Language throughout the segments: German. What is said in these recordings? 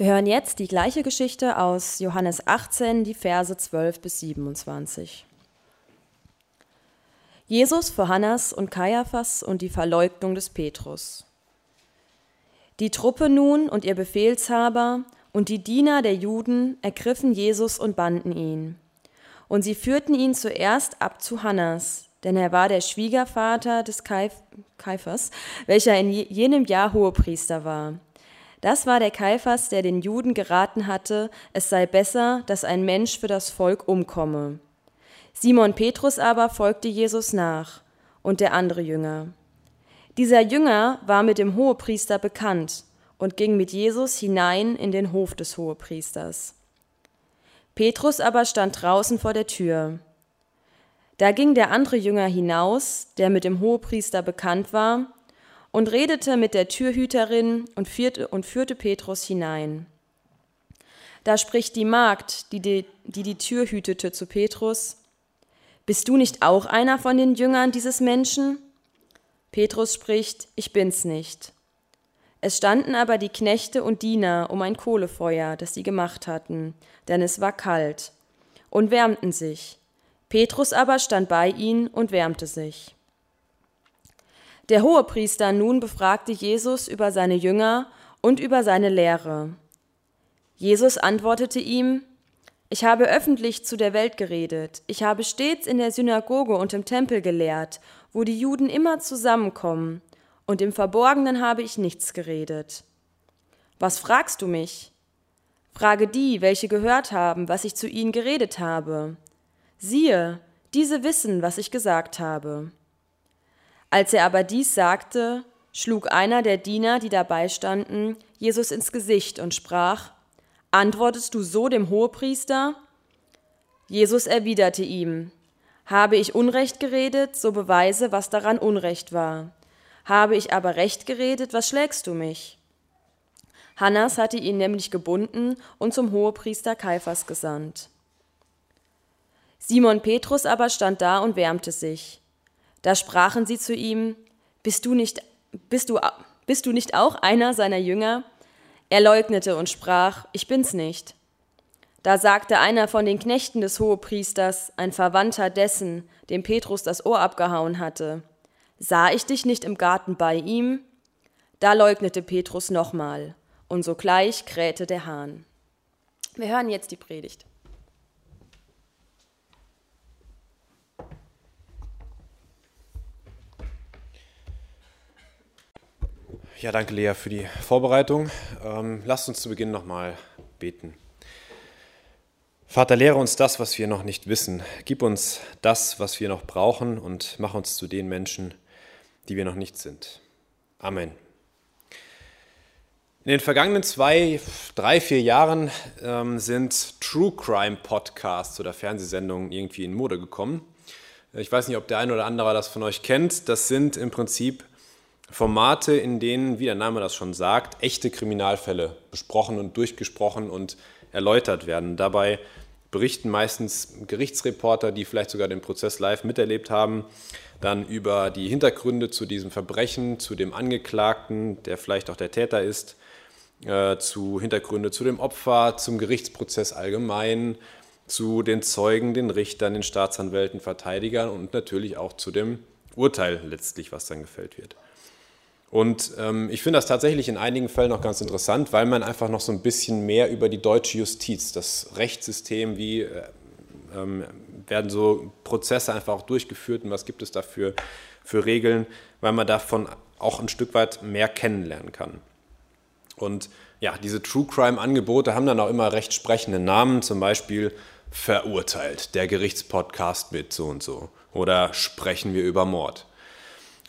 Wir hören jetzt die gleiche Geschichte aus Johannes 18, die Verse 12 bis 27. Jesus vor Hannas und Kaiaphas und die Verleugnung des Petrus. Die Truppe nun und ihr Befehlshaber und die Diener der Juden ergriffen Jesus und banden ihn. Und sie führten ihn zuerst ab zu Hannas, denn er war der Schwiegervater des Kaiphas, welcher in jenem Jahr Hohepriester war. Das war der Kaiphas, der den Juden geraten hatte, es sei besser, dass ein Mensch für das Volk umkomme. Simon Petrus aber folgte Jesus nach und der andere Jünger. Dieser Jünger war mit dem Hohepriester bekannt und ging mit Jesus hinein in den Hof des Hohepriesters. Petrus aber stand draußen vor der Tür. Da ging der andere Jünger hinaus, der mit dem Hohepriester bekannt war, und redete mit der Türhüterin und führte, und führte Petrus hinein. Da spricht die Magd, die die, die die Tür hütete, zu Petrus, bist du nicht auch einer von den Jüngern dieses Menschen? Petrus spricht, ich bin's nicht. Es standen aber die Knechte und Diener um ein Kohlefeuer, das sie gemacht hatten, denn es war kalt, und wärmten sich. Petrus aber stand bei ihnen und wärmte sich. Der Hohepriester nun befragte Jesus über seine Jünger und über seine Lehre. Jesus antwortete ihm, ich habe öffentlich zu der Welt geredet. Ich habe stets in der Synagoge und im Tempel gelehrt, wo die Juden immer zusammenkommen, und im Verborgenen habe ich nichts geredet. Was fragst du mich? Frage die, welche gehört haben, was ich zu ihnen geredet habe. Siehe, diese wissen, was ich gesagt habe. Als er aber dies sagte, schlug einer der Diener, die dabei standen, Jesus ins Gesicht und sprach, Antwortest du so dem Hohepriester? Jesus erwiderte ihm, Habe ich Unrecht geredet, so beweise, was daran Unrecht war. Habe ich aber Recht geredet, was schlägst du mich? Hannas hatte ihn nämlich gebunden und zum Hohepriester Kaiphas gesandt. Simon Petrus aber stand da und wärmte sich. Da sprachen sie zu ihm, Bist du nicht, bist du, bist du nicht auch einer seiner Jünger? Er leugnete und sprach, ich bin's nicht. Da sagte einer von den Knechten des Hohepriesters, ein Verwandter dessen, dem Petrus das Ohr abgehauen hatte, sah ich dich nicht im Garten bei ihm? Da leugnete Petrus nochmal, und sogleich krähte der Hahn. Wir hören jetzt die Predigt. Ja, danke Lea für die Vorbereitung. Ähm, lasst uns zu Beginn nochmal beten. Vater, lehre uns das, was wir noch nicht wissen. Gib uns das, was wir noch brauchen und mach uns zu den Menschen, die wir noch nicht sind. Amen. In den vergangenen zwei, drei, vier Jahren ähm, sind True Crime Podcasts oder Fernsehsendungen irgendwie in Mode gekommen. Ich weiß nicht, ob der eine oder andere das von euch kennt. Das sind im Prinzip Formate, in denen, wie der Name das schon sagt, echte Kriminalfälle besprochen und durchgesprochen und erläutert werden. Dabei berichten meistens Gerichtsreporter, die vielleicht sogar den Prozess live miterlebt haben, dann über die Hintergründe zu diesem Verbrechen, zu dem Angeklagten, der vielleicht auch der Täter ist, äh, zu Hintergründe zu dem Opfer, zum Gerichtsprozess allgemein, zu den Zeugen, den Richtern, den Staatsanwälten, Verteidigern und natürlich auch zu dem Urteil letztlich, was dann gefällt wird. Und ähm, ich finde das tatsächlich in einigen Fällen auch ganz interessant, weil man einfach noch so ein bisschen mehr über die deutsche Justiz, das Rechtssystem, wie äh, ähm, werden so Prozesse einfach auch durchgeführt und was gibt es dafür für Regeln, weil man davon auch ein Stück weit mehr kennenlernen kann. Und ja, diese True Crime-Angebote haben dann auch immer recht sprechende Namen, zum Beispiel Verurteilt, der Gerichtspodcast mit so und so. Oder sprechen wir über Mord.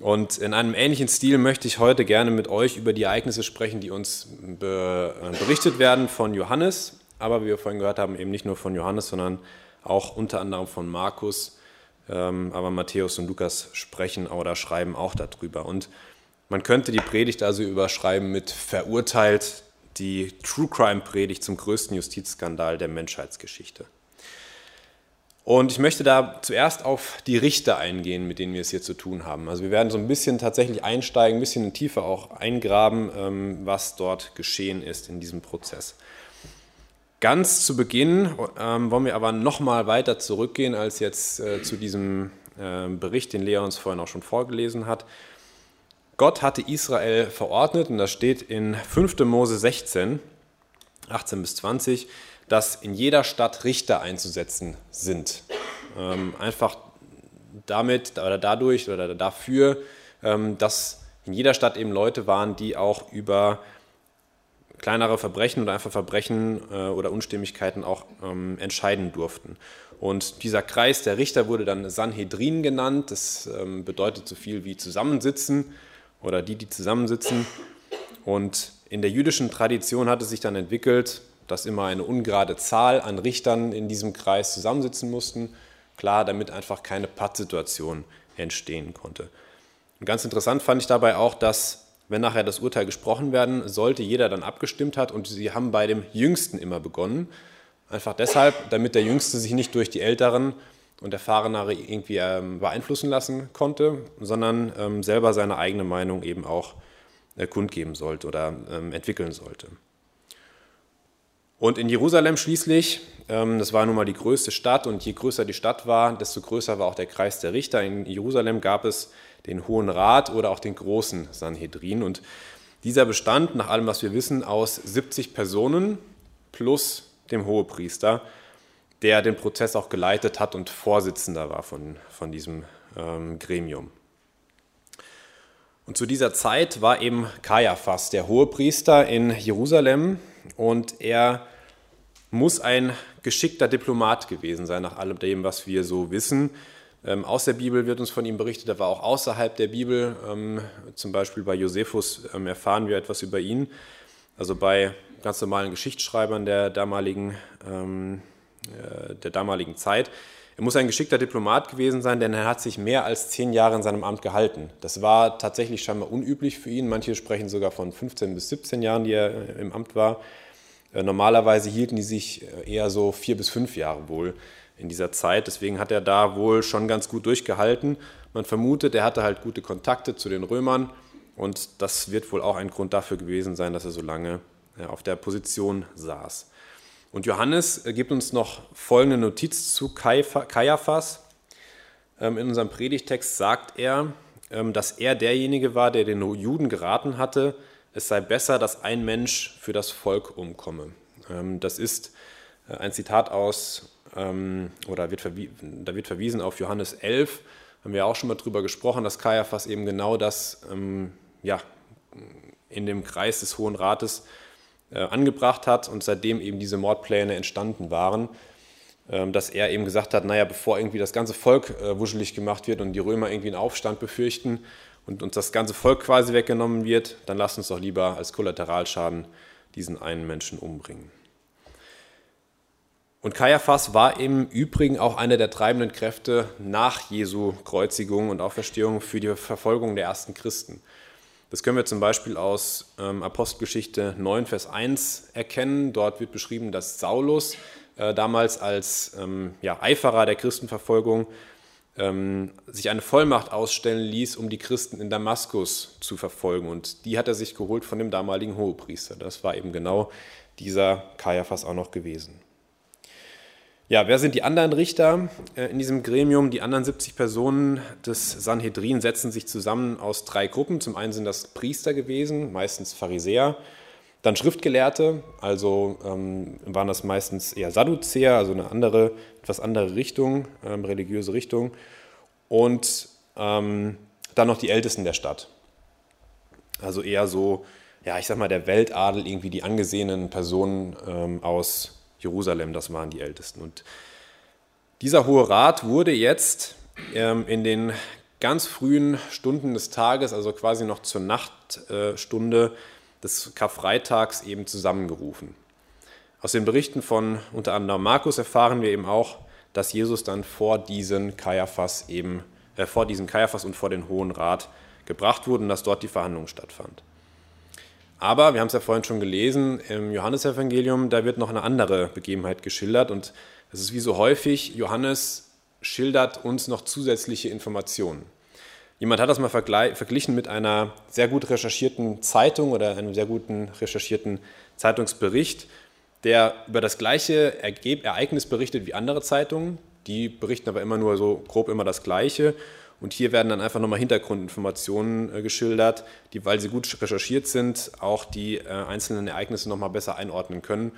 Und in einem ähnlichen Stil möchte ich heute gerne mit euch über die Ereignisse sprechen, die uns be äh, berichtet werden von Johannes, aber wie wir vorhin gehört haben, eben nicht nur von Johannes, sondern auch unter anderem von Markus. Ähm, aber Matthäus und Lukas sprechen oder schreiben auch darüber. Und man könnte die Predigt also überschreiben mit verurteilt die True Crime Predigt zum größten Justizskandal der Menschheitsgeschichte. Und ich möchte da zuerst auf die Richter eingehen, mit denen wir es hier zu tun haben. Also wir werden so ein bisschen tatsächlich einsteigen, ein bisschen tiefer auch eingraben, ähm, was dort geschehen ist in diesem Prozess. Ganz zu Beginn ähm, wollen wir aber nochmal weiter zurückgehen als jetzt äh, zu diesem äh, Bericht, den Lea uns vorhin auch schon vorgelesen hat. Gott hatte Israel verordnet, und das steht in 5. Mose 16, 18 bis 20, dass in jeder Stadt Richter einzusetzen sind. Ähm, einfach damit oder dadurch oder dafür, ähm, dass in jeder Stadt eben Leute waren, die auch über kleinere Verbrechen oder einfach Verbrechen äh, oder Unstimmigkeiten auch ähm, entscheiden durften. Und dieser Kreis der Richter wurde dann Sanhedrin genannt. Das ähm, bedeutet so viel wie zusammensitzen oder die, die zusammensitzen. Und in der jüdischen Tradition hat es sich dann entwickelt, dass immer eine ungerade Zahl an Richtern in diesem Kreis zusammensitzen mussten. Klar, damit einfach keine Pattsituation entstehen konnte. Und ganz interessant fand ich dabei auch, dass, wenn nachher das Urteil gesprochen werden sollte, jeder dann abgestimmt hat und sie haben bei dem Jüngsten immer begonnen. Einfach deshalb, damit der Jüngste sich nicht durch die Älteren und Erfahrenere irgendwie ähm, beeinflussen lassen konnte, sondern ähm, selber seine eigene Meinung eben auch äh, kundgeben sollte oder ähm, entwickeln sollte. Und in Jerusalem schließlich, ähm, das war nun mal die größte Stadt und je größer die Stadt war, desto größer war auch der Kreis der Richter. In Jerusalem gab es den Hohen Rat oder auch den großen Sanhedrin. Und dieser bestand, nach allem, was wir wissen, aus 70 Personen plus dem Hohepriester, der den Prozess auch geleitet hat und Vorsitzender war von, von diesem ähm, Gremium. Und zu dieser Zeit war eben Kaiaphas, der Hohepriester in Jerusalem, und er muss ein geschickter Diplomat gewesen sein, nach allem dem, was wir so wissen. Ähm, aus der Bibel wird uns von ihm berichtet, er war auch außerhalb der Bibel. Ähm, zum Beispiel bei Josephus ähm, erfahren wir etwas über ihn. Also bei ganz normalen Geschichtsschreibern der damaligen, ähm, äh, der damaligen Zeit. Er muss ein geschickter Diplomat gewesen sein, denn er hat sich mehr als zehn Jahre in seinem Amt gehalten. Das war tatsächlich scheinbar unüblich für ihn. Manche sprechen sogar von 15 bis 17 Jahren, die er äh, im Amt war. Äh, normalerweise hielten die sich äh, eher so vier bis fünf Jahre wohl in dieser Zeit. Deswegen hat er da wohl schon ganz gut durchgehalten. Man vermutet, er hatte halt gute Kontakte zu den Römern und das wird wohl auch ein Grund dafür gewesen sein, dass er so lange äh, auf der Position saß. Und Johannes gibt uns noch folgende Notiz zu Kaiaphas. Ähm, in unserem Predigtext sagt er, ähm, dass er derjenige war, der den Juden geraten hatte, es sei besser, dass ein Mensch für das Volk umkomme. Ähm, das ist äh, ein Zitat aus, ähm, oder wird da wird verwiesen auf Johannes 11, haben wir auch schon mal drüber gesprochen, dass Kaiaphas eben genau das ähm, ja, in dem Kreis des Hohen Rates äh, angebracht hat und seitdem eben diese Mordpläne entstanden waren, dass er eben gesagt hat, naja, bevor irgendwie das ganze Volk äh, wuschelig gemacht wird und die Römer irgendwie einen Aufstand befürchten, und uns das ganze Volk quasi weggenommen wird, dann lasst uns doch lieber als Kollateralschaden diesen einen Menschen umbringen. Und Kaiaphas war im Übrigen auch einer der treibenden Kräfte nach Jesu Kreuzigung und Auferstehung für die Verfolgung der ersten Christen. Das können wir zum Beispiel aus ähm, Apostelgeschichte 9, Vers 1 erkennen. Dort wird beschrieben, dass Saulus äh, damals als ähm, ja, Eiferer der Christenverfolgung ähm, sich eine Vollmacht ausstellen ließ, um die Christen in Damaskus zu verfolgen. Und die hat er sich geholt von dem damaligen Hohepriester. Das war eben genau dieser Kaiaphas auch noch gewesen. Ja, wer sind die anderen Richter äh, in diesem Gremium? Die anderen 70 Personen des Sanhedrin setzen sich zusammen aus drei Gruppen. Zum einen sind das Priester gewesen, meistens Pharisäer, dann Schriftgelehrte, also ähm, waren das meistens eher Sadduzäer, also eine andere, etwas andere Richtung, ähm, religiöse Richtung. Und ähm, dann noch die Ältesten der Stadt. Also eher so, ja, ich sag mal, der Weltadel, irgendwie die angesehenen Personen ähm, aus Jerusalem, das waren die Ältesten. Und dieser Hohe Rat wurde jetzt ähm, in den ganz frühen Stunden des Tages, also quasi noch zur Nachtstunde, äh, des Karfreitags eben zusammengerufen. Aus den Berichten von unter anderem Markus erfahren wir eben auch, dass Jesus dann vor diesen Kaiaphas eben, äh, vor diesen Kaiaphas und vor den Hohen Rat gebracht wurde und dass dort die Verhandlung stattfand. Aber wir haben es ja vorhin schon gelesen, im Johannesevangelium, da wird noch eine andere Begebenheit geschildert und es ist wie so häufig, Johannes schildert uns noch zusätzliche Informationen. Jemand hat das mal verglichen mit einer sehr gut recherchierten Zeitung oder einem sehr guten recherchierten Zeitungsbericht, der über das gleiche Ereignis berichtet wie andere Zeitungen. Die berichten aber immer nur so grob immer das Gleiche. Und hier werden dann einfach nochmal Hintergrundinformationen äh, geschildert, die, weil sie gut recherchiert sind, auch die äh, einzelnen Ereignisse nochmal besser einordnen können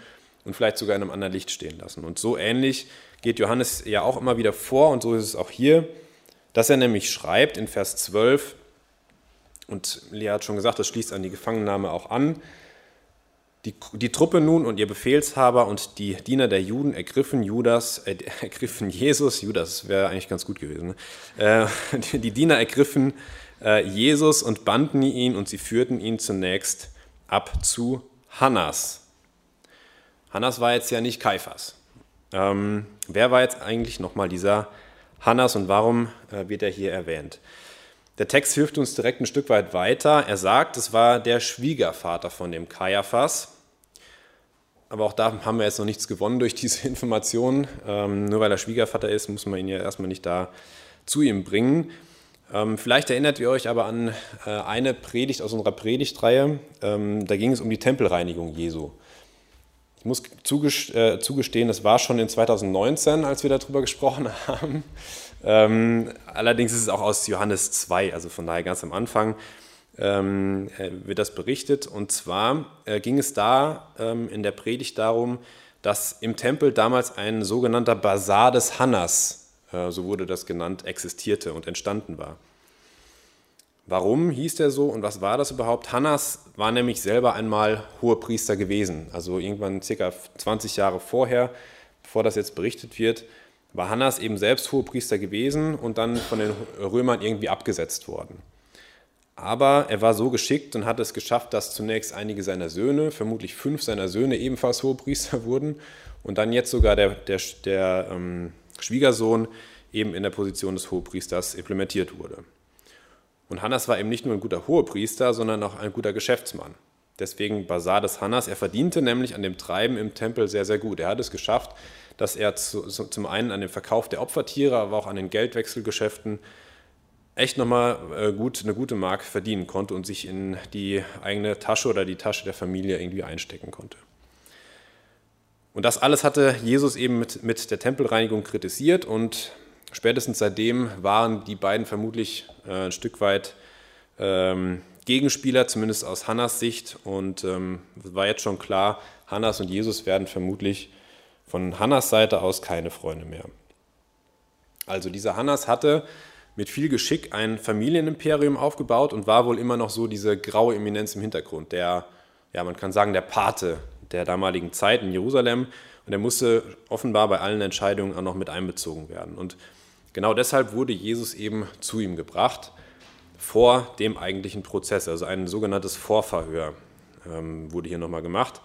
und vielleicht sogar in einem anderen Licht stehen lassen. Und so ähnlich geht Johannes ja auch immer wieder vor und so ist es auch hier, dass er nämlich schreibt in Vers 12, und Lea hat schon gesagt, das schließt an die Gefangennahme auch an, die, die, Truppe nun und ihr Befehlshaber und die Diener der Juden ergriffen Judas, äh, ergriffen Jesus, Judas wäre eigentlich ganz gut gewesen, ne? äh, die, die, Diener ergriffen äh, Jesus und banden ihn und sie führten ihn zunächst ab zu Hannas. Hannas war jetzt ja nicht Kaiphas. Ähm, wer war jetzt eigentlich nochmal dieser Hannas und warum äh, wird er hier erwähnt? Der Text hilft uns direkt ein Stück weit weiter. Er sagt, es war der Schwiegervater von dem Kaiaphas. Aber auch da haben wir jetzt noch nichts gewonnen durch diese Informationen. Ähm, nur weil er Schwiegervater ist, muss man ihn ja erstmal nicht da zu ihm bringen. Ähm, vielleicht erinnert ihr euch aber an äh, eine Predigt aus unserer Predigtreihe. Ähm, da ging es um die Tempelreinigung Jesu. Ich muss äh, zugestehen, das war schon in 2019, als wir darüber gesprochen haben. Ähm, allerdings ist es auch aus Johannes 2, also von daher ganz am Anfang ähm, äh, wird das berichtet. Und zwar äh, ging es da ähm, in der Predigt darum, dass im Tempel damals ein sogenannter Basar des Hannas, so wurde das genannt, existierte und entstanden war. Warum hieß der so und was war das überhaupt? Hannas war nämlich selber einmal Hohepriester gewesen. Also irgendwann circa 20 Jahre vorher, bevor das jetzt berichtet wird, war Hannas eben selbst Hohepriester gewesen und dann von den Römern irgendwie abgesetzt worden. Aber er war so geschickt und hat es geschafft, dass zunächst einige seiner Söhne, vermutlich fünf seiner Söhne, ebenfalls Hohepriester wurden und dann jetzt sogar der, der, der ähm, Schwiegersohn eben in der Position des Hohepriesters implementiert wurde. Und Hannas war eben nicht nur ein guter Hohepriester, sondern auch ein guter Geschäftsmann. Deswegen Basar des Hannas. Er verdiente nämlich an dem Treiben im Tempel sehr, sehr gut. Er hat es geschafft, dass er zu, zum einen an dem Verkauf der Opfertiere, aber auch an den Geldwechselgeschäften echt nochmal äh, gut, eine gute Mark verdienen konnte und sich in die eigene Tasche oder die Tasche der Familie irgendwie einstecken konnte. Und das alles hatte Jesus eben mit, mit der Tempelreinigung kritisiert und spätestens seitdem waren die beiden vermutlich äh, ein Stück weit ähm, Gegenspieler, zumindest aus Hannas Sicht. Und ähm, war jetzt schon klar, Hannas und Jesus werden vermutlich von Hannas Seite aus keine Freunde mehr. Also dieser Hannas hatte mit viel Geschick ein Familienimperium aufgebaut und war wohl immer noch so diese graue Eminenz im Hintergrund, der, ja, man kann sagen, der Pate der damaligen Zeit in Jerusalem. Und er musste offenbar bei allen Entscheidungen auch noch mit einbezogen werden. Und genau deshalb wurde Jesus eben zu ihm gebracht, vor dem eigentlichen Prozess, also ein sogenanntes Vorverhör ähm, wurde hier nochmal gemacht.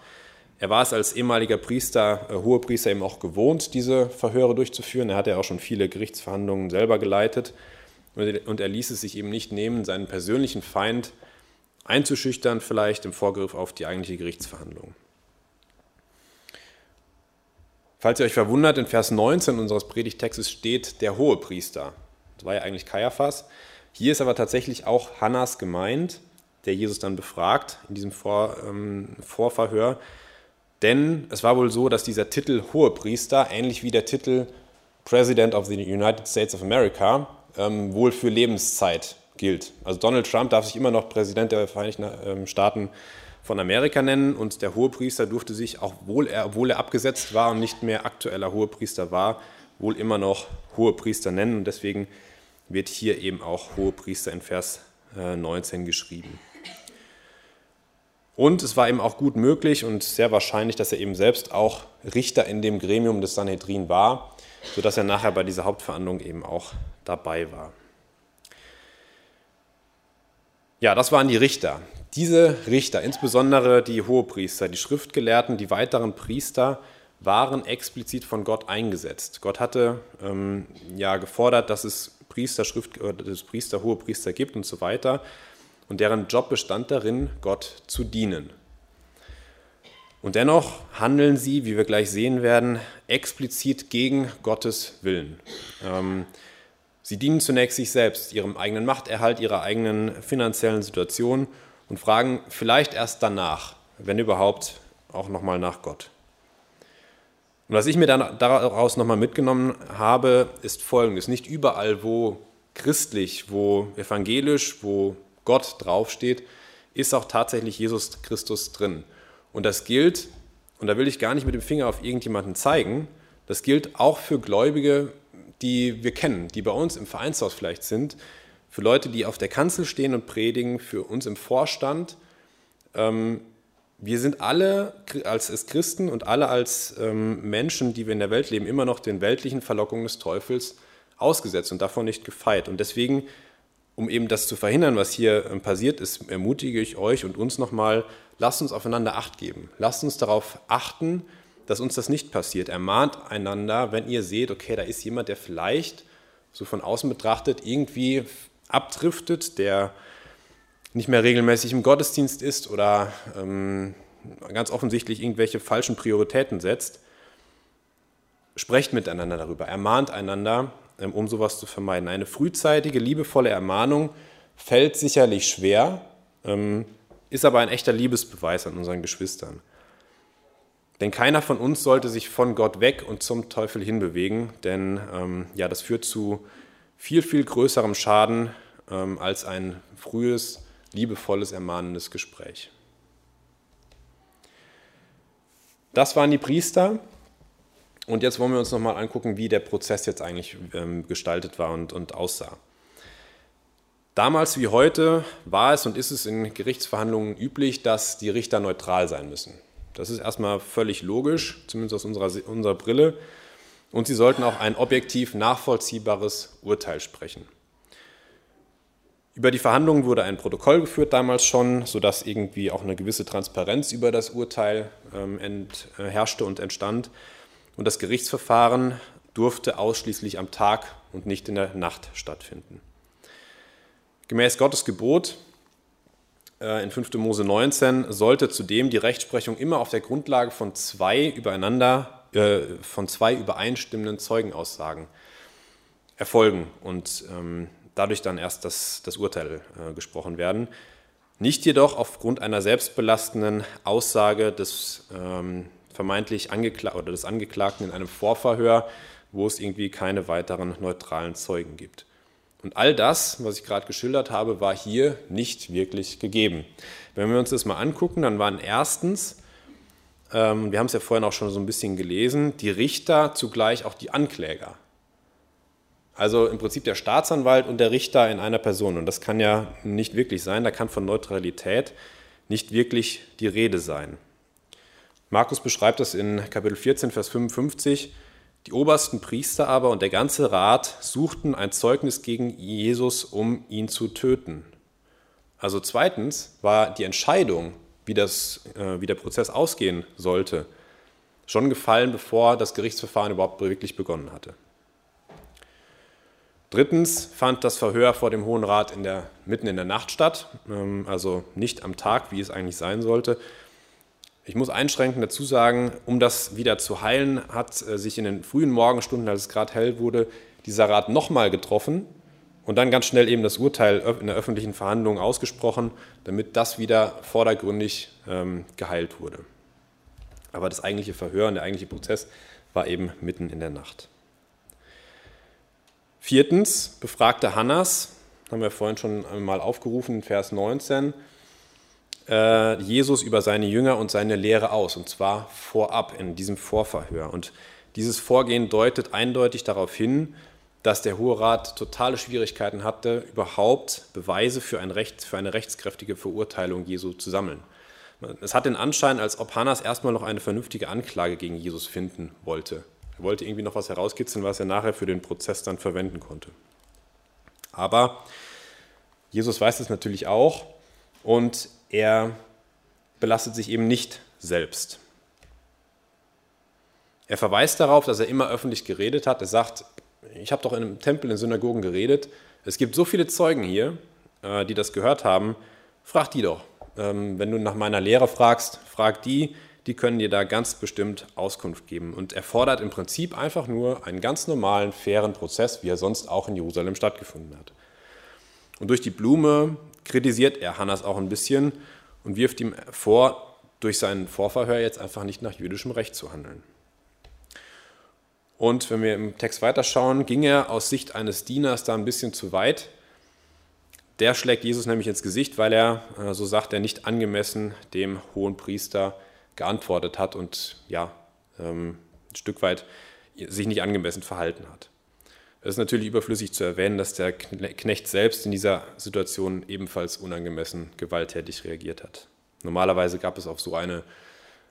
Er war es als ehemaliger Priester, äh, Hohepriester eben auch gewohnt, diese Verhöre durchzuführen. Er hatte ja auch schon viele Gerichtsverhandlungen selber geleitet und er ließ es sich eben nicht nehmen, seinen persönlichen Feind einzuschüchtern, vielleicht im Vorgriff auf die eigentliche Gerichtsverhandlung. Falls ihr euch verwundert, in Vers 19 unseres Predigtextes steht der hohe Priester. Das war ja eigentlich Kaiaphas. Hier ist aber tatsächlich auch Hannas gemeint, der Jesus dann befragt in diesem Vor, ähm, Vorverhör. Denn es war wohl so, dass dieser Titel Hohepriester, ähnlich wie der Titel President of the United States of America, ähm, wohl für Lebenszeit gilt. Also Donald Trump darf sich immer noch Präsident der Vereinigten ähm, Staaten von Amerika nennen und der Hohepriester durfte sich, auch wohl er, obwohl er abgesetzt war und nicht mehr aktueller Hohepriester war, wohl immer noch Hohepriester nennen und deswegen wird hier eben auch Hohepriester in Vers 19 äh, geschrieben. Und es war eben auch gut möglich und sehr wahrscheinlich, dass er eben selbst auch Richter in dem Gremium des Sanhedrin war, sodass er nachher bei dieser Hauptverhandlung eben auch dabei war. Ja, das waren die Richter. Diese Richter, insbesondere die Hohepriester, die Schriftgelehrten, die weiteren Priester, waren explizit von Gott eingesetzt. Gott hatte ähm, ja gefordert, dass es Priester, Schrift, dass es Priester, Hohepriester gibt und so weiter. und deren Job bestand darin, Gott zu dienen. Und dennoch handeln sie, wie wir gleich sehen werden, explizit gegen Gottes Willen. Ähm, sie dienen zunächst sich selbst, ihrem eigenen Machterhalt, ihrer eigenen finanziellen Situation und fragen vielleicht erst danach, wenn überhaupt, auch nochmal nach Gott. Und was ich mir dann daraus nochmal mitgenommen habe, ist folgendes. Nicht überall, wo christlich, wo evangelisch, wo Gott draufsteht, ist auch tatsächlich Jesus Christus drin. Und das gilt, und da will ich gar nicht mit dem Finger auf irgendjemanden zeigen, das gilt auch für Gläubige, die wir kennen, die bei uns im Vereinshaus vielleicht sind, für Leute, die auf der Kanzel stehen und predigen, für uns im Vorstand. Ähm, wir sind alle als, Christen und alle als ähm, Menschen, die wir in der Welt leben, immer noch den weltlichen Verlockungen des Teufels ausgesetzt und davon nicht gefeit. Und deswegen, um eben das zu verhindern, was hier ähm, passiert ist, ermutige ich euch und uns nochmal, lasst uns aufeinander Acht geben. Lasst uns darauf achten, dass uns das nicht passiert. Ermahnt einander, wenn ihr seht, okay, da ist jemand, der vielleicht so von außen betrachtet irgendwie abdriftet, der nicht mehr regelmäßig im Gottesdienst ist oder ähm, ganz offensichtlich irgendwelche falschen Prioritäten setzt. Sprecht miteinander darüber, ermahnt einander, ähm, um sowas zu vermeiden. Eine frühzeitige, liebevolle Ermahnung fällt sicherlich schwer, ähm, ist aber ein echter Liebesbeweis an unseren Geschwistern. Denn keiner von uns sollte sich von Gott weg und zum Teufel hinbewegen, denn ähm, ja, das führt zu viel, viel größerem Schaden ähm, als ein frühes, liebevolles, ermahnendes Gespräch. Das waren die Priester. Und jetzt wollen wir uns nochmal angucken, wie der Prozess jetzt eigentlich ähm, gestaltet war und, und aussah. Damals wie heute war es und ist es in Gerichtsverhandlungen üblich, dass die Richter neutral sein müssen. Das ist erstmal völlig logisch, zumindest aus unserer, unserer Brille. Und sie sollten auch ein objektiv nachvollziehbares Urteil sprechen. Über die Verhandlungen wurde ein Protokoll geführt damals schon, sodass irgendwie auch eine gewisse Transparenz über das Urteil ähm, ent, äh, herrschte und entstand. Und das Gerichtsverfahren durfte ausschließlich am Tag und nicht in der Nacht stattfinden. Gemäß Gottes Gebot in 5. Mose 19 sollte zudem die Rechtsprechung immer auf der Grundlage von zwei übereinander, äh, von zwei übereinstimmenden Zeugenaussagen erfolgen. Und ähm, dadurch dann erst das, das Urteil äh, gesprochen werden. Nicht jedoch aufgrund einer selbstbelastenden Aussage des ähm, vermeintlich Angekla oder des Angeklagten in einem Vorverhör, wo es irgendwie keine weiteren neutralen Zeugen gibt. Und all das, was ich gerade geschildert habe, war hier nicht wirklich gegeben. Wenn wir uns das mal angucken, dann waren erstens, ähm, wir haben es ja vorhin auch schon so ein bisschen gelesen, die Richter zugleich auch die Ankläger. Also im Prinzip der Staatsanwalt und der Richter in einer Person. Und das kann ja nicht wirklich sein. Da kann von Neutralität nicht wirklich die Rede sein. Markus beschreibt das in Kapitel 14, Vers 55. Die obersten Priester aber und der ganze Rat suchten ein Zeugnis gegen Jesus, um ihn zu töten. Also zweitens war die Entscheidung, wie, das, äh, wie der Prozess ausgehen sollte, schon gefallen, bevor das Gerichtsverfahren überhaupt wirklich begonnen hatte. Drittens fand das Verhör vor dem Hohen Rat in der, mitten in der Nacht statt, ähm, also nicht am Tag, wie es eigentlich sein sollte. Ich muss einschränkend dazu sagen, um das wieder zu heilen, hat äh, sich in den frühen Morgenstunden, als es gerade hell wurde, dieser Rat nochmal getroffen und dann ganz schnell eben das Urteil in der öffentlichen Verhandlung ausgesprochen, damit das wieder vordergründig ähm, geheilt wurde. Aber das eigentliche Verhör und der eigentliche Prozess war eben mitten in der Nacht. Viertens befragte Hannas, haben wir vorhin schon einmal aufgerufen Vers 19, äh, Jesus über seine Jünger und seine Lehre aus, und zwar vorab in diesem Vorverhör. Und dieses Vorgehen deutet eindeutig darauf hin, dass der Hohe Rat totale Schwierigkeiten hatte, überhaupt Beweise für, ein Recht, für eine rechtskräftige Verurteilung Jesu zu sammeln. Es hat den Anschein, als ob Hannas erstmal noch eine vernünftige Anklage gegen Jesus finden wollte. Er wollte irgendwie noch was herauskitzeln, was er nachher für den Prozess dann verwenden konnte. Aber Jesus weiß es natürlich auch und er belastet sich eben nicht selbst. Er verweist darauf, dass er immer öffentlich geredet hat. Er sagt, ich habe doch in einem Tempel, in Synagogen geredet. Es gibt so viele Zeugen hier, äh, die das gehört haben. frag die doch. Ähm, wenn du nach meiner Lehre fragst, frag die, die können dir da ganz bestimmt Auskunft geben. Und er fordert im Prinzip einfach nur einen ganz normalen, fairen Prozess, wie er sonst auch in Jerusalem stattgefunden hat. Und durch die Blume kritisiert er Hannas auch ein bisschen und wirft ihm vor, durch sein Vorverhör jetzt einfach nicht nach jüdischem Recht zu handeln. Und wenn wir im Text weiterschauen, ging er aus Sicht eines Dieners da ein bisschen zu weit. Der schlägt Jesus nämlich ins Gesicht, weil er, äh, so sagt er, nicht angemessen dem hohen Priester geantwortet hat und ja, ähm, ein Stück weit sich nicht angemessen verhalten hat. Es ist natürlich überflüssig zu erwähnen, dass der Knecht selbst in dieser Situation ebenfalls unangemessen gewalttätig reagiert hat. Normalerweise gab es auf so eine,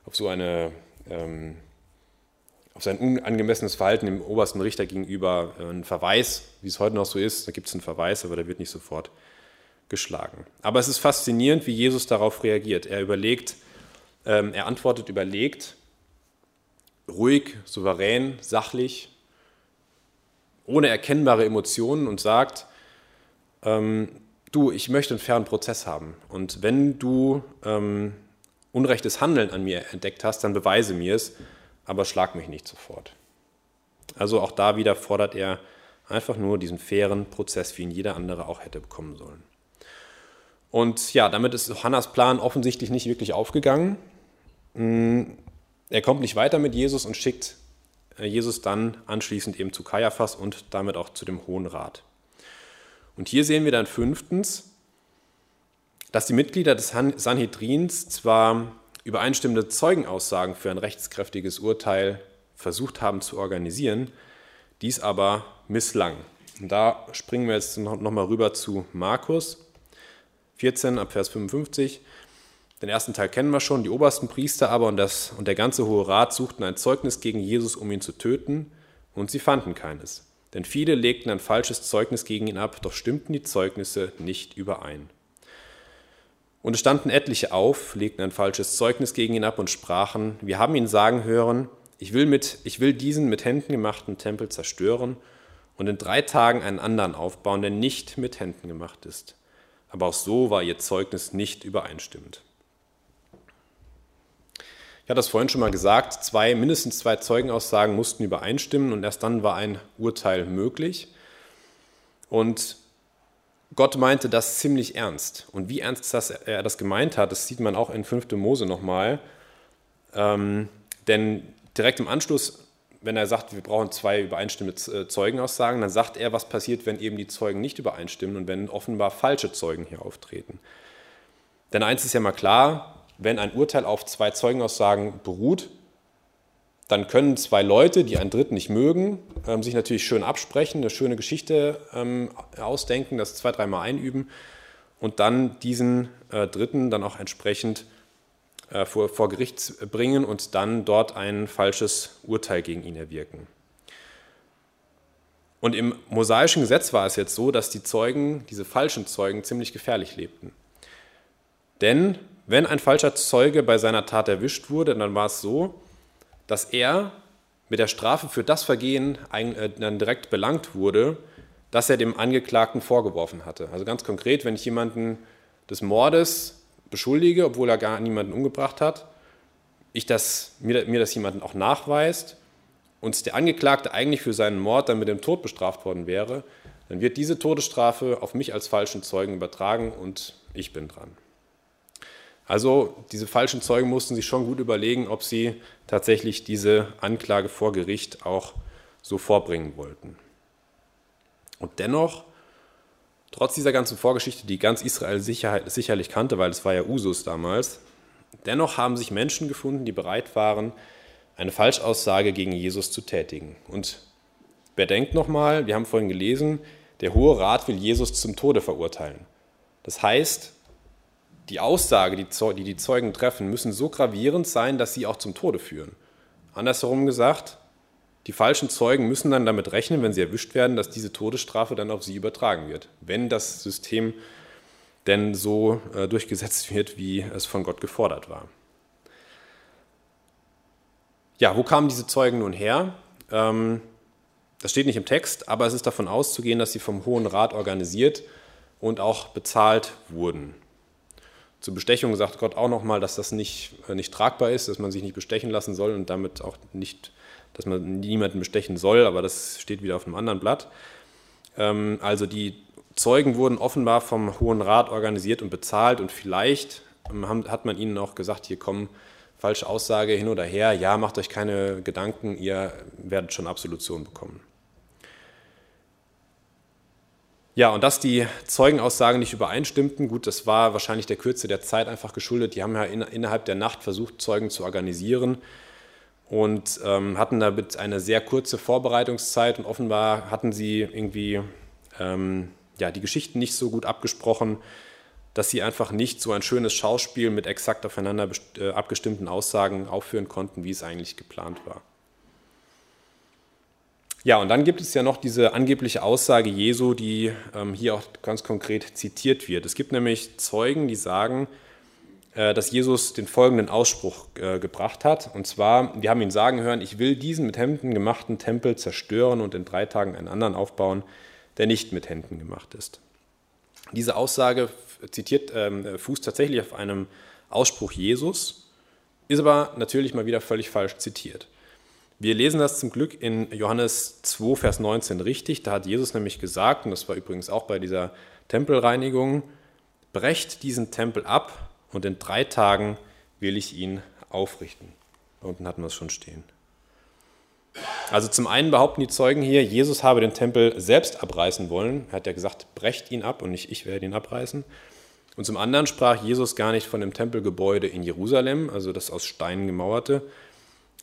auf so eine ähm, auf sein unangemessenes Verhalten dem obersten Richter gegenüber äh, einen Verweis, wie es heute noch so ist. Da gibt es einen Verweis, aber der wird nicht sofort geschlagen. Aber es ist faszinierend, wie Jesus darauf reagiert. Er überlegt, ähm, er antwortet überlegt, ruhig, souverän, sachlich, ohne erkennbare Emotionen und sagt, ähm, du, ich möchte einen fairen Prozess haben. Und wenn du ähm, unrechtes Handeln an mir entdeckt hast, dann beweise mir es aber schlag mich nicht sofort. Also auch da wieder fordert er einfach nur diesen fairen Prozess, wie ihn jeder andere auch hätte bekommen sollen. Und ja, damit ist Hannas Plan offensichtlich nicht wirklich aufgegangen. Mm, er kommt nicht weiter mit Jesus und schickt Jesus dann anschließend eben zu Kaiaphas und damit auch zu dem Hohen Rat. Und hier sehen wir dann fünftens, dass die Mitglieder des Sanhedrins zwar übereinstimmende Zeugenaussagen für ein rechtskräftiges Urteil versucht haben zu organisieren, dies aber misslang. Und da springen wir jetzt nochmal rüber zu Markus 14 ab Vers 55. Den ersten Teil kennen wir schon. Die obersten Priester aber und, das, und der ganze Hohe Rat suchten ein Zeugnis gegen Jesus, um ihn zu töten, und sie fanden keines. Denn viele legten ein falsches Zeugnis gegen ihn ab, doch stimmten die Zeugnisse nicht überein. Und es standen etliche auf, legten ein falsches Zeugnis gegen ihn ab und sprachen, wir haben ihn sagen hören, ich will, mit, ich will diesen mit Händen gemachten Tempel zerstören und in drei Tagen einen anderen aufbauen, der nicht mit Händen gemacht ist. Aber auch so war ihr Zeugnis nicht übereinstimmend. Ich hatte das vorhin schon mal gesagt, zwei, mindestens zwei Zeugenaussagen mussten übereinstimmen und erst dann war ein Urteil möglich. Und Gott meinte das ziemlich ernst. Und wie ernst das, er das gemeint hat, das sieht man auch in 5. Mose nochmal. Ähm, denn direkt im Anschluss, wenn er sagt, wir brauchen zwei übereinstimmende äh, Zeugenaussagen, dann sagt er, was passiert, wenn eben die Zeugen nicht übereinstimmen und wenn offenbar falsche Zeugen hier auftreten. Denn eins ist ja mal klar, wenn ein Urteil auf zwei Zeugenaussagen beruht, dann können zwei Leute, die einen Dritten nicht mögen, ähm, sich natürlich schön absprechen, eine schöne Geschichte ähm, ausdenken, das zwei, dreimal einüben und dann diesen äh, Dritten dann auch entsprechend äh, vor, vor Gericht bringen und dann dort ein falsches Urteil gegen ihn erwirken. Und im mosaischen Gesetz war es jetzt so, dass die Zeugen, diese falschen Zeugen, ziemlich gefährlich lebten. Denn wenn ein falscher Zeuge bei seiner Tat erwischt wurde, dann war es so, dass er mit der Strafe für das Vergehen äh, dann direkt belangt wurde, das er dem Angeklagten vorgeworfen hatte. Also ganz konkret, wenn ich jemanden des Mordes beschuldige, obwohl er gar niemanden umgebracht hat, ich das, mir, mir das jemanden auch nachweist und der Angeklagte eigentlich für seinen Mord dann mit dem Tod bestraft worden wäre, dann wird diese Todesstrafe auf mich als falschen Zeugen übertragen und ich bin dran. Also diese falschen Zeugen mussten sich schon gut überlegen, ob sie tatsächlich diese Anklage vor Gericht auch so vorbringen wollten. Und dennoch, trotz dieser ganzen Vorgeschichte, die ganz Israel sicher, sicherlich kannte, weil es war ja Usus damals, dennoch haben sich Menschen gefunden, die bereit waren, eine Falschaussage gegen Jesus zu tätigen. Und wer denkt nochmal, wir haben vorhin gelesen, der Hohe Rat will Jesus zum Tode verurteilen. Das heißt, die Aussage, die die Zeugen treffen, müssen so gravierend sein, dass sie auch zum Tode führen. Andersherum gesagt, die falschen Zeugen müssen dann damit rechnen, wenn sie erwischt werden, dass diese Todesstrafe dann auf sie übertragen wird, wenn das System denn so äh, durchgesetzt wird, wie es von Gott gefordert war. Ja, wo kamen diese Zeugen nun her? Ähm, das steht nicht im Text, aber es ist davon auszugehen, dass sie vom Hohen Rat organisiert und auch bezahlt wurden. Zur Bestechung sagt Gott auch nochmal, dass das nicht, äh, nicht tragbar ist, dass man sich nicht bestechen lassen soll und damit auch nicht, dass man niemanden bestechen soll, aber das steht wieder auf einem anderen Blatt. Ähm, also die Zeugen wurden offenbar vom Hohen Rat organisiert und bezahlt und vielleicht ähm, hat man ihnen auch gesagt, hier kommen falsche Aussage hin oder her, ja, macht euch keine Gedanken, ihr werdet schon Absolution bekommen. Ja, und dass die Zeugenaussagen nicht übereinstimmten, gut, das war wahrscheinlich der Kürze der Zeit einfach geschuldet. Die haben ja in, innerhalb der Nacht versucht, Zeugen zu organisieren und ähm, hatten damit eine sehr kurze Vorbereitungszeit und offenbar hatten sie irgendwie ähm, ja, die Geschichten nicht so gut abgesprochen, dass sie einfach nicht so ein schönes Schauspiel mit exakt aufeinander äh, abgestimmten Aussagen aufführen konnten, wie es eigentlich geplant war. Ja, und dann gibt es ja noch diese angebliche Aussage Jesu, die ähm, hier auch ganz konkret zitiert wird. Es gibt nämlich Zeugen, die sagen, äh, dass Jesus den folgenden Ausspruch äh, gebracht hat. Und zwar, wir haben ihn sagen hören, ich will diesen mit Händen gemachten Tempel zerstören und in drei Tagen einen anderen aufbauen, der nicht mit Händen gemacht ist. Diese Aussage zitiert, äh, fußt tatsächlich auf einem Ausspruch Jesus, ist aber natürlich mal wieder völlig falsch zitiert. Wir lesen das zum Glück in Johannes 2, Vers 19 richtig. Da hat Jesus nämlich gesagt, und das war übrigens auch bei dieser Tempelreinigung, brecht diesen Tempel ab und in drei Tagen will ich ihn aufrichten. Unten hatten wir es schon stehen. Also zum einen behaupten die Zeugen hier, Jesus habe den Tempel selbst abreißen wollen. Er hat ja gesagt, brecht ihn ab und nicht ich werde ihn abreißen. Und zum anderen sprach Jesus gar nicht von dem Tempelgebäude in Jerusalem, also das aus Steinen gemauerte,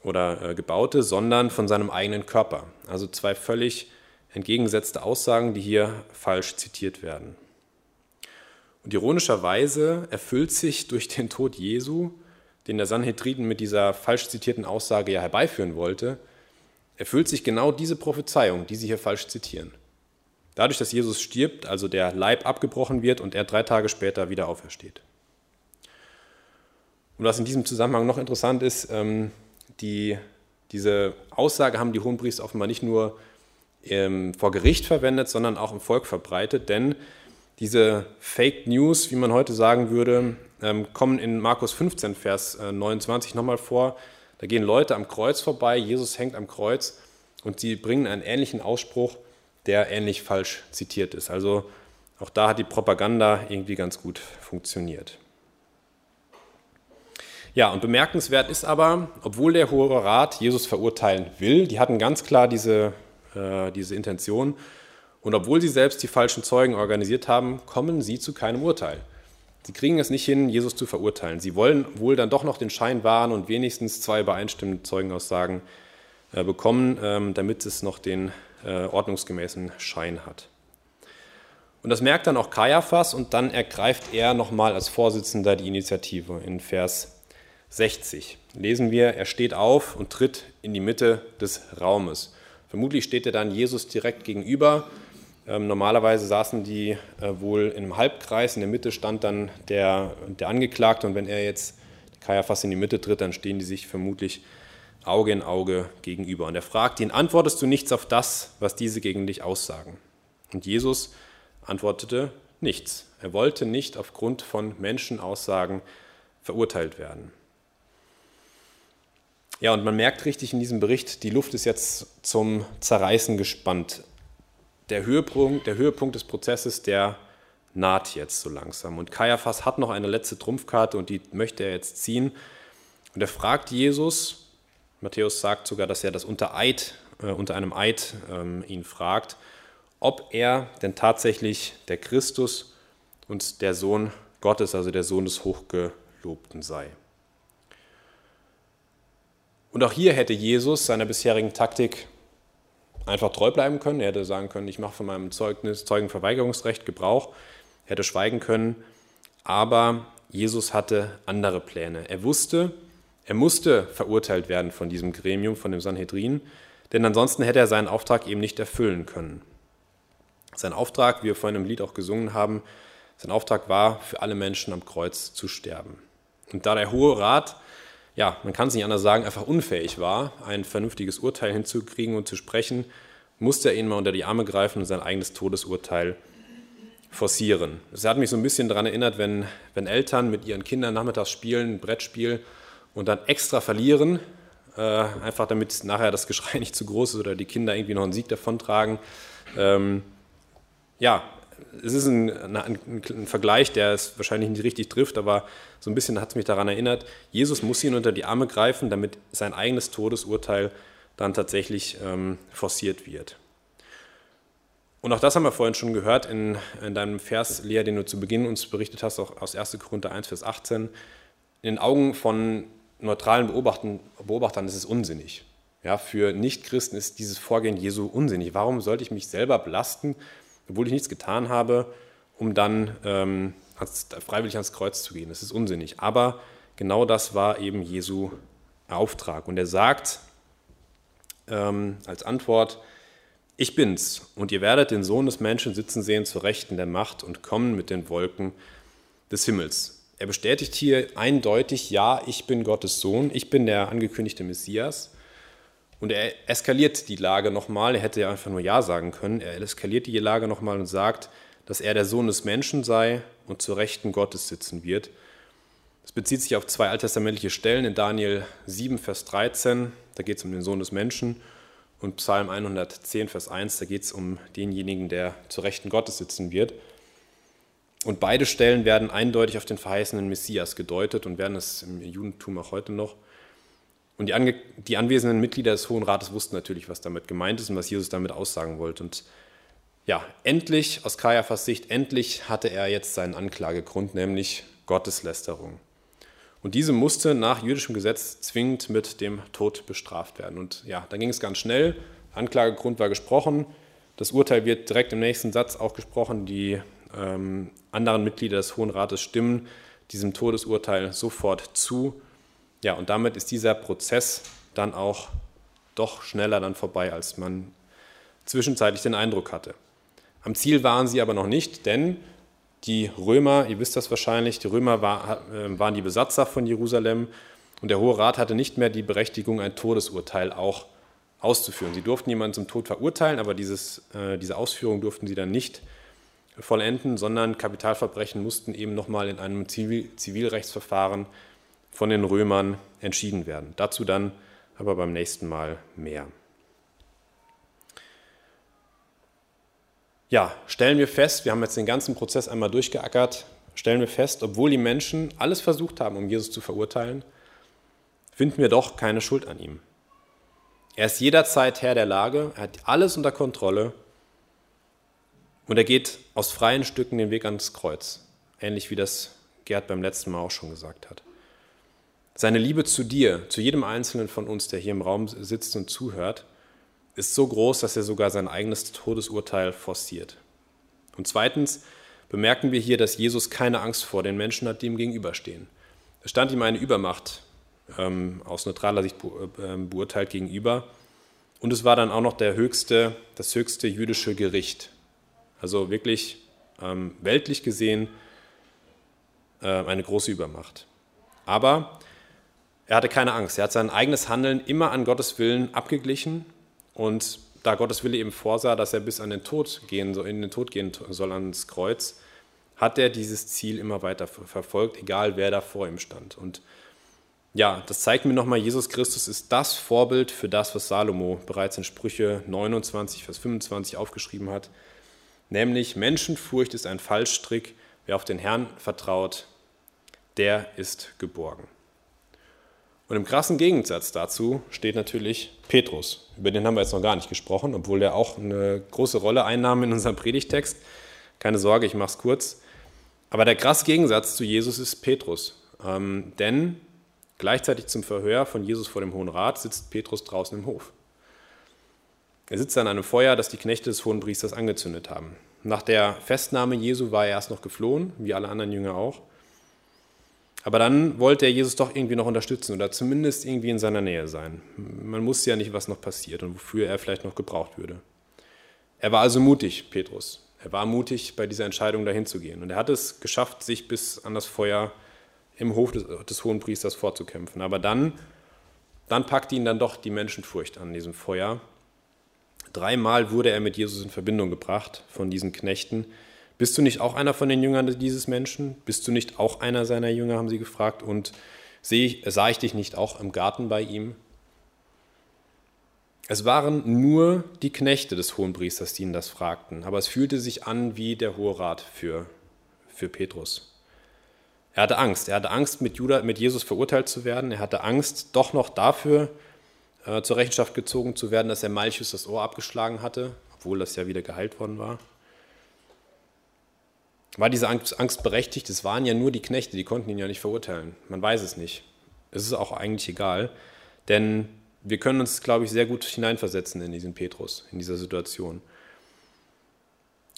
oder äh, gebaute, sondern von seinem eigenen Körper. Also zwei völlig entgegengesetzte Aussagen, die hier falsch zitiert werden. Und ironischerweise erfüllt sich durch den Tod Jesu, den der Sanhedrin mit dieser falsch zitierten Aussage ja herbeiführen wollte, erfüllt sich genau diese Prophezeiung, die sie hier falsch zitieren. Dadurch, dass Jesus stirbt, also der Leib abgebrochen wird und er drei Tage später wieder aufersteht. Und was in diesem Zusammenhang noch interessant ist, ähm, die, diese Aussage haben die Hohenpriester offenbar nicht nur ähm, vor Gericht verwendet, sondern auch im Volk verbreitet, denn diese Fake News, wie man heute sagen würde, ähm, kommen in Markus 15, Vers äh, 29 nochmal vor. Da gehen Leute am Kreuz vorbei, Jesus hängt am Kreuz und sie bringen einen ähnlichen Ausspruch, der ähnlich falsch zitiert ist. Also auch da hat die Propaganda irgendwie ganz gut funktioniert. Ja, und bemerkenswert ist aber, obwohl der Hohe Rat Jesus verurteilen will, die hatten ganz klar diese, äh, diese Intention, und obwohl sie selbst die falschen Zeugen organisiert haben, kommen sie zu keinem Urteil. Sie kriegen es nicht hin, Jesus zu verurteilen. Sie wollen wohl dann doch noch den Schein wahren und wenigstens zwei übereinstimmende Zeugenaussagen äh, bekommen, ähm, damit es noch den äh, ordnungsgemäßen Schein hat. Und das merkt dann auch Kaiaphas und dann ergreift er nochmal als Vorsitzender die Initiative in Vers 60 lesen wir, er steht auf und tritt in die Mitte des Raumes. Vermutlich steht er dann Jesus direkt gegenüber. Ähm, normalerweise saßen die äh, wohl im Halbkreis, in der Mitte stand dann der, der Angeklagte und wenn er jetzt Kaiaphas in die Mitte tritt, dann stehen die sich vermutlich Auge in Auge gegenüber. Und er fragt ihn, antwortest du nichts auf das, was diese gegen dich aussagen? Und Jesus antwortete nichts. Er wollte nicht aufgrund von Menschenaussagen verurteilt werden. Ja, und man merkt richtig in diesem Bericht, die Luft ist jetzt zum Zerreißen gespannt. Der Höhepunkt, der Höhepunkt des Prozesses, der naht jetzt so langsam. Und Kaiaphas hat noch eine letzte Trumpfkarte und die möchte er jetzt ziehen. Und er fragt Jesus, Matthäus sagt sogar, dass er das unter Eid, äh, unter einem Eid ähm, ihn fragt, ob er denn tatsächlich der Christus und der Sohn Gottes, also der Sohn des Hochgelobten sei. Und auch hier hätte Jesus seiner bisherigen Taktik einfach treu bleiben können. Er hätte sagen können, ich mache von meinem Zeugnis, Zeugenverweigerungsrecht Gebrauch, er hätte schweigen können. Aber Jesus hatte andere Pläne. Er wusste, er musste verurteilt werden von diesem Gremium, von dem Sanhedrin, denn ansonsten hätte er seinen Auftrag eben nicht erfüllen können. Sein Auftrag, wie wir vorhin im Lied auch gesungen haben, sein Auftrag war, für alle Menschen am Kreuz zu sterben. Und da der Hohe Rat ja, man kann es nicht anders sagen, einfach unfähig war, ein vernünftiges Urteil hinzukriegen und zu sprechen, musste er ihn mal unter die Arme greifen und sein eigenes Todesurteil forcieren. Das hat mich so ein bisschen daran erinnert, wenn, wenn Eltern mit ihren Kindern nachmittags spielen, ein Brettspiel und dann extra verlieren, äh, einfach damit nachher das Geschrei nicht zu groß ist oder die Kinder irgendwie noch einen Sieg davontragen. Ähm, ja, es ist ein, ein, ein, Vergleich, der es wahrscheinlich nicht richtig trifft, aber so ein bisschen hat es mich daran erinnert, Jesus muss ihn unter die Arme greifen, damit sein eigenes Todesurteil dann tatsächlich ähm, forciert wird. Und auch das haben wir vorhin schon gehört in, in deinem Vers, Lea, den du zu Beginn uns berichtet hast, auch aus 1. Korinther 1, Vers 18. In den Augen von neutralen Beobachtern, Beobachtern ist es unsinnig. Ja, für Nichtchristen ist dieses Vorgehen Jesu unsinnig. Warum sollte ich mich selber belasten, obwohl ich nichts getan habe, um dann ähm, ans, freiwillig ans Kreuz zu gehen? Das ist unsinnig. Aber genau das war eben Jesu Auftrag. Und er sagt ähm, als Antwort, ich bin's, und ihr werdet den Sohn des Menschen sitzen sehen zur Rechten der Macht und kommen mit den Wolken des Himmels. Er bestätigt hier eindeutig, ja, ich bin Gottes Sohn, ich bin der angekündigte Messias. Und er eskaliert die Lage nochmal, er hätte ja einfach nur Ja sagen können, er eskaliert die Lage nochmal und sagt, dass er der Sohn des Menschen sei und zur Rechten Gottes sitzen wird. Das bezieht sich auf zwei alttestamentliche Stellen in Daniel 7, Vers 13, da geht es um den Sohn des Menschen und Psalm 110, Vers 1, da geht es um denjenigen, der zur Rechten Gottes sitzen wird. Und beide Stellen werden eindeutig auf den verheißenen Messias gedeutet und werden es im Judentum auch heute noch. Und die, ange die anwesenden Mitglieder des Hohen Rates wussten natürlich, was damit gemeint ist und was Jesus damit aussagen wollte. Und ja, endlich, aus Kajafas Sicht, endlich hatte er jetzt seinen Anklagegrund, nämlich Gotteslästerung. Und diese musste nach jüdischem Gesetz zwingend mit dem Tod bestraft werden. Und ja, dann ging es ganz schnell. Anklagegrund war gesprochen. Das Urteil wird direkt im nächsten Satz auch gesprochen. Die ähm, anderen Mitglieder des Hohen Rates stimmen diesem Todesurteil sofort zu. Ja, und damit ist dieser Prozess dann auch doch schneller dann vorbei, als man zwischenzeitlich den Eindruck hatte. Am Ziel waren sie aber noch nicht, denn die Römer, ihr wisst das wahrscheinlich, die Römer war, äh, waren die Besatzer von Jerusalem und der Hohe Rat hatte nicht mehr die Berechtigung, ein Todesurteil auch auszuführen. Sie durften jemanden zum Tod verurteilen, aber dieses, äh, diese Ausführung durften sie dann nicht vollenden, sondern Kapitalverbrechen mussten eben nochmal in einem Zivil Zivilrechtsverfahren von den Römern entschieden werden. Dazu dann aber beim nächsten Mal mehr. ja, stellen wir fest, wir haben jetzt den ganzen Prozess einmal durchgeackert, stellen wir fest, obwohl die Menschen alles versucht haben, um Jesus zu verurteilen, finden wir doch keine Schuld an ihm. Er ist jederzeit Herr der Lage, er hat alles unter Kontrolle und er geht aus freien Stücken den Weg ans Kreuz, ähnlich wie das Gerd beim letzten Mal auch schon gesagt hat. Seine Liebe zu dir, zu jedem Einzelnen von uns, der hier im Raum sitzt und zuhört, ist so groß, dass er sogar sein eigenes Todesurteil forciert. Und zweitens bemerken wir hier, dass Jesus keine Angst vor den Menschen hat, die ihm gegenüberstehen. Es stand ihm eine Übermacht ähm, aus neutraler Sicht äh, beurteilt gegenüber. Und es war dann auch noch der höchste, das höchste jüdische Gericht. Also wirklich ähm, weltlich gesehen äh, eine große Übermacht. Aber er hatte keine Angst. Er hat sein eigenes Handeln immer an Gottes Willen abgeglichen und da Gottes Wille eben vorsah, dass er bis an den Tod gehen soll, in den Tod gehen soll ans Kreuz, hat er dieses Ziel immer weiter verfolgt, egal wer da vor ihm stand. Und ja, das zeigt mir nochmal, Jesus Christus ist das Vorbild für das, was Salomo bereits in Sprüche 29, Vers 25 aufgeschrieben hat. Nämlich, Menschenfurcht ist ein Fallstrick, wer auf den Herrn vertraut, der ist geborgen. Und im krassen Gegensatz dazu steht natürlich Petrus. Über den haben wir jetzt noch gar nicht gesprochen, obwohl der auch eine große Rolle einnahm in unserem Predigtext. Keine Sorge, ich mache es kurz. Aber der krasse Gegensatz zu Jesus ist Petrus. Ähm, denn gleichzeitig zum Verhör von Jesus vor dem Hohen Rat sitzt Petrus draußen im Hof. Er sitzt an einem Feuer, das die Knechte des Hohen Priesters angezündet haben. Nach der Festnahme Jesu war er erst noch geflohen, wie alle anderen Jünger auch. Aber dann wollte er Jesus doch irgendwie noch unterstützen oder zumindest irgendwie in seiner Nähe sein. Man wusste ja nicht, was noch passiert und wofür er vielleicht noch gebraucht würde. Er war also mutig, Petrus. Er war mutig, bei dieser Entscheidung dahin zu gehen. Und er hat es geschafft, sich bis an das Feuer im Hof des, des Hohen Priesters vorzukämpfen. Aber dann, dann packte ihn dann doch die Menschenfurcht an diesem Feuer. Dreimal wurde er mit Jesus in Verbindung gebracht von diesen Knechten, Bist du nicht auch einer von den Jüngern dieses Menschen? Bist du nicht auch einer seiner Jünger, haben sie gefragt. Und sah ich dich nicht auch im Garten bei ihm? Es waren nur die Knechte des Hohenpriesters, die ihn das fragten, aber es fühlte sich an wie der Hohe Rat für, für Petrus. Er hatte Angst. Er hatte Angst, mit, Judah, mit Jesus verurteilt zu werden. Er hatte Angst, doch noch dafür äh, zur Rechenschaft gezogen zu werden, dass er Malchus das Ohr abgeschlagen hatte, obwohl das ja wieder geheilt worden war. War diese Angst, berechtigt? Es waren ja nur die Knechte, die konnten ihn ja nicht verurteilen. Man weiß es nicht. Es ist auch eigentlich egal, denn wir können uns, glaube ich, sehr gut hineinversetzen in diesen Petrus, in dieser Situation.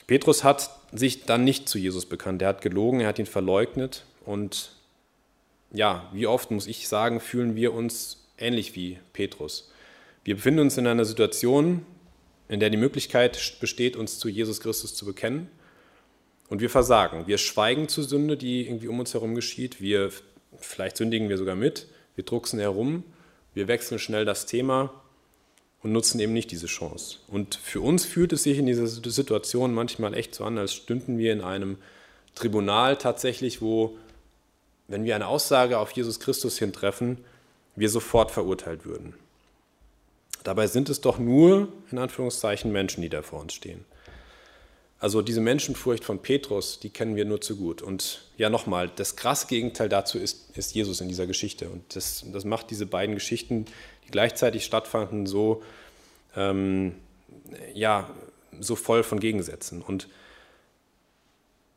Petrus hat sich dann nicht zu Jesus bekannt. Er hat gelogen, er hat ihn verleugnet. Und ja, wie oft muss ich sagen, fühlen wir uns ähnlich wie Petrus. Wir befinden uns in einer Situation, in der die Möglichkeit besteht, uns zu Jesus Christus zu bekennen. Und wir versagen. Wir schweigen zur Sünde, die irgendwie um uns herum geschieht. Wir, vielleicht sündigen wir sogar mit. Wir drucksen herum wir wechseln schnell das Thema und nutzen eben nicht diese Chance. Und für uns fühlt es sich in dieser Situation manchmal echt so an, als stünden wir in einem Tribunal tatsächlich, wo, wenn wir eine Aussage auf Jesus Christus hintreffen, wir sofort verurteilt würden. Dabei sind es doch nur, in Anführungszeichen, Menschen, die da vor uns stehen. Also diese Menschenfurcht von Petrus, die kennen wir nur zu gut. Und ja, nochmal, das krasse Gegenteil dazu ist, ist Jesus in dieser Geschichte. Und das, das macht diese beiden Geschichten, die gleichzeitig stattfanden, so, ähm, ja, so voll von Gegensätzen. Und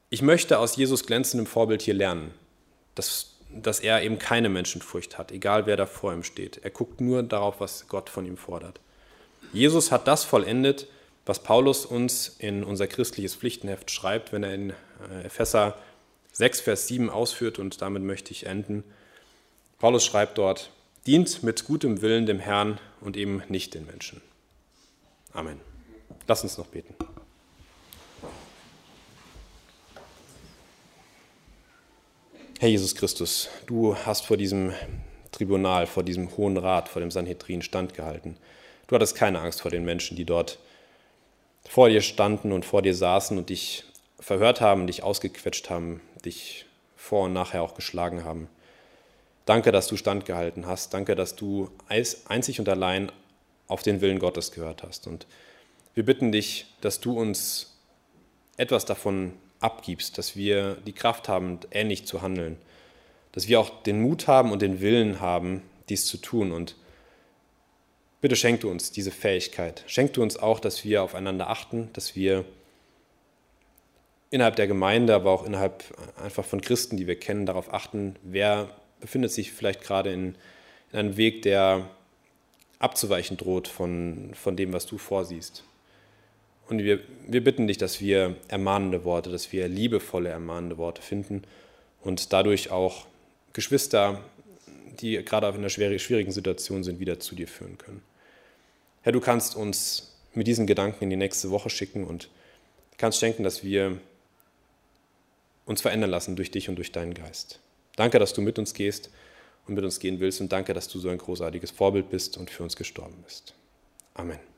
ich möchte aus Jesus glänzendem Vorbild hier lernen, dass, dass er eben keine Menschenfurcht hat, egal wer da vor ihm steht. Er guckt nur darauf, was Gott von ihm fordert. Jesus hat das vollendet, was Paulus uns in unser christliches Pflichtenheft schreibt, wenn er in äh, Epheser 6, Vers 7 ausführt, und damit möchte ich enden. Paulus schreibt dort, dient mit gutem Willen dem Herrn und eben nicht den Menschen. Amen. Lass uns noch beten. Herr Jesus Christus, du hast vor diesem Tribunal, vor diesem Hohen Rat, vor dem Sanhedrin standgehalten. Du hattest keine Angst vor den Menschen, die dort vor dir standen und vor dir saßen und dich verhört haben, dich ausgequetscht haben, dich vor und nachher auch geschlagen haben. Danke, dass du standgehalten hast. Danke, dass du einzig und allein auf den Willen Gottes gehört hast. Und wir bitten dich, dass du uns etwas davon abgibst, dass wir die Kraft haben, ähnlich zu handeln, dass wir auch den Mut haben und den Willen haben, dies zu tun und Bitte schenk du uns diese Fähigkeit. Schenk du uns auch, dass wir aufeinander achten, dass wir innerhalb der Gemeinde, aber auch innerhalb einfach von Christen, die wir kennen, darauf achten, wer befindet sich vielleicht gerade in, in einem Weg, der abzuweichen droht von, von dem, was du vorsiehst. Und wir, wir bitten dich, dass wir ermahnende Worte, dass wir liebevolle ermahnende Worte finden und dadurch auch Geschwister, die gerade in einer schwierigen Situation sind, wieder zu dir führen können. Herr, du kannst uns mit diesen Gedanken in die nächste Woche schicken und kannst schenken, dass wir uns verändern lassen durch dich und durch deinen Geist. Danke, dass du mit uns gehst und mit uns gehen willst und danke, dass du so ein großartiges Vorbild bist und für uns gestorben bist. Amen.